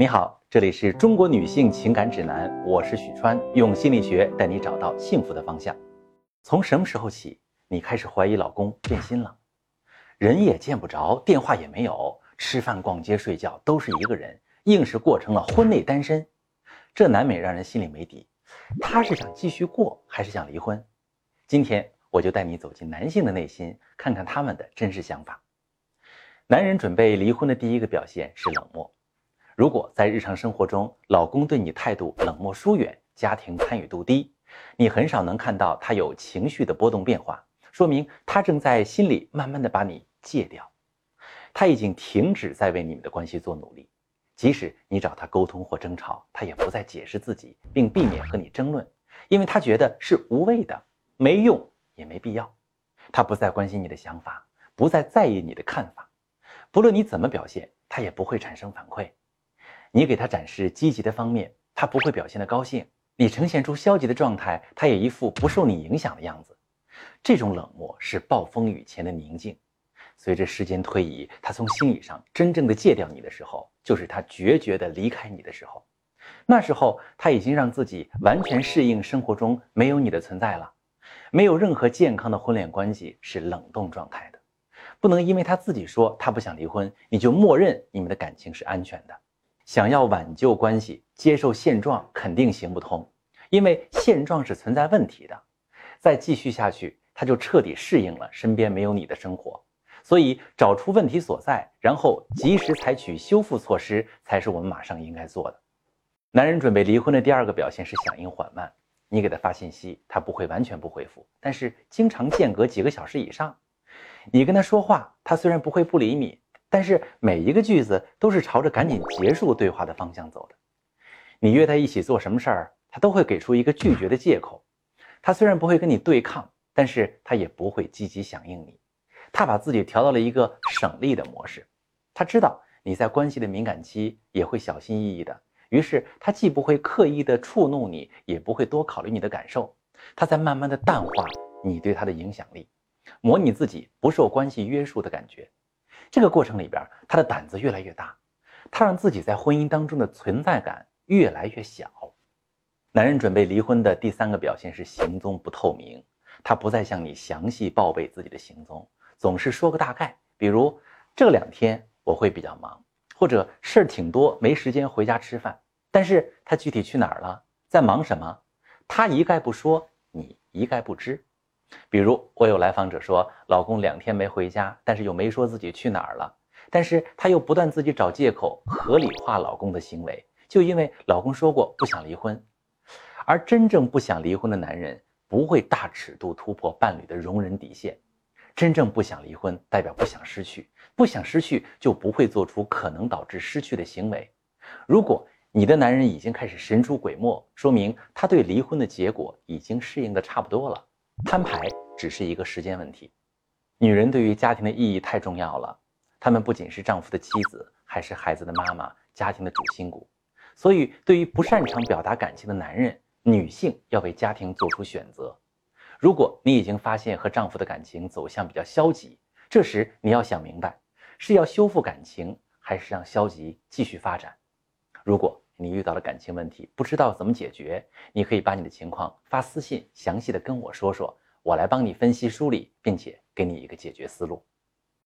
你好，这里是中国女性情感指南，我是许川，用心理学带你找到幸福的方向。从什么时候起，你开始怀疑老公变心了？人也见不着，电话也没有，吃饭、逛街、睡觉都是一个人，硬是过成了婚内单身，这难免让人心里没底。他是想继续过，还是想离婚？今天我就带你走进男性的内心，看看他们的真实想法。男人准备离婚的第一个表现是冷漠。如果在日常生活中，老公对你态度冷漠疏远，家庭参与度低，你很少能看到他有情绪的波动变化，说明他正在心里慢慢的把你戒掉，他已经停止在为你们的关系做努力。即使你找他沟通或争吵，他也不再解释自己，并避免和你争论，因为他觉得是无谓的，没用也没必要。他不再关心你的想法，不再在意你的看法，不论你怎么表现，他也不会产生反馈。你给他展示积极的方面，他不会表现的高兴；你呈现出消极的状态，他也一副不受你影响的样子。这种冷漠是暴风雨前的宁静。随着时间推移，他从心理上真正的戒掉你的时候，就是他决绝的离开你的时候。那时候他已经让自己完全适应生活中没有你的存在了。没有任何健康的婚恋关系是冷冻状态的，不能因为他自己说他不想离婚，你就默认你们的感情是安全的。想要挽救关系，接受现状肯定行不通，因为现状是存在问题的。再继续下去，他就彻底适应了身边没有你的生活。所以，找出问题所在，然后及时采取修复措施，才是我们马上应该做的。男人准备离婚的第二个表现是响应缓慢。你给他发信息，他不会完全不回复，但是经常间隔几个小时以上。你跟他说话，他虽然不会不理你。但是每一个句子都是朝着赶紧结束对话的方向走的。你约他一起做什么事儿，他都会给出一个拒绝的借口。他虽然不会跟你对抗，但是他也不会积极响应你。他把自己调到了一个省力的模式。他知道你在关系的敏感期也会小心翼翼的，于是他既不会刻意的触怒你，也不会多考虑你的感受。他在慢慢的淡化你对他的影响力，模拟自己不受关系约束的感觉。这个过程里边，他的胆子越来越大，他让自己在婚姻当中的存在感越来越小。男人准备离婚的第三个表现是行踪不透明，他不再向你详细报备自己的行踪，总是说个大概，比如这两天我会比较忙，或者事儿挺多，没时间回家吃饭。但是他具体去哪儿了，在忙什么，他一概不说，你一概不知。比如，我有来访者说，老公两天没回家，但是又没说自己去哪儿了，但是他又不断自己找借口合理化老公的行为，就因为老公说过不想离婚。而真正不想离婚的男人，不会大尺度突破伴侣的容忍底线。真正不想离婚，代表不想失去，不想失去就不会做出可能导致失去的行为。如果你的男人已经开始神出鬼没，说明他对离婚的结果已经适应的差不多了。摊牌只是一个时间问题。女人对于家庭的意义太重要了，她们不仅是丈夫的妻子，还是孩子的妈妈，家庭的主心骨。所以，对于不擅长表达感情的男人，女性要为家庭做出选择。如果你已经发现和丈夫的感情走向比较消极，这时你要想明白，是要修复感情，还是让消极继续发展？如果你遇到了感情问题，不知道怎么解决，你可以把你的情况发私信，详细的跟我说说，我来帮你分析梳理，并且给你一个解决思路。